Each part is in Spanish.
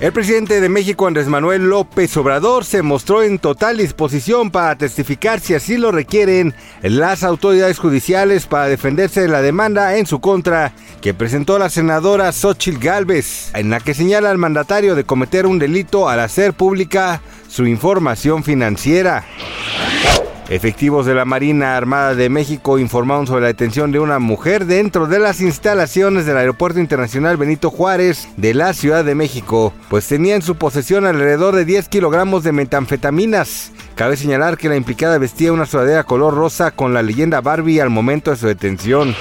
El presidente de México, Andrés Manuel López Obrador, se mostró en total disposición para testificar si así lo requieren las autoridades judiciales para defenderse de la demanda en su contra que presentó la senadora Xochitl Gálvez, en la que señala al mandatario de cometer un delito al hacer pública su información financiera. Efectivos de la Marina Armada de México informaron sobre la detención de una mujer dentro de las instalaciones del Aeropuerto Internacional Benito Juárez de la Ciudad de México, pues tenía en su posesión alrededor de 10 kilogramos de metanfetaminas. Cabe señalar que la implicada vestía una sudadera color rosa con la leyenda Barbie al momento de su detención.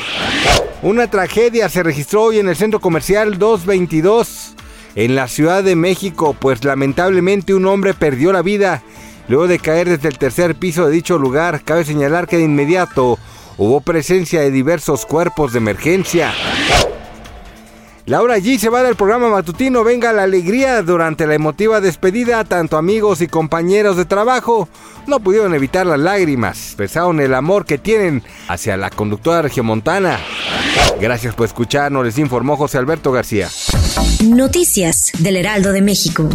Una tragedia se registró hoy en el centro comercial 222 en la Ciudad de México, pues lamentablemente un hombre perdió la vida Luego de caer desde el tercer piso de dicho lugar, cabe señalar que de inmediato hubo presencia de diversos cuerpos de emergencia. Laura G se va del programa matutino Venga la Alegría durante la emotiva despedida. Tanto amigos y compañeros de trabajo no pudieron evitar las lágrimas. Expresaron el amor que tienen hacia la conductora regiomontana. Gracias por escucharnos, les informó José Alberto García. Noticias del Heraldo de México.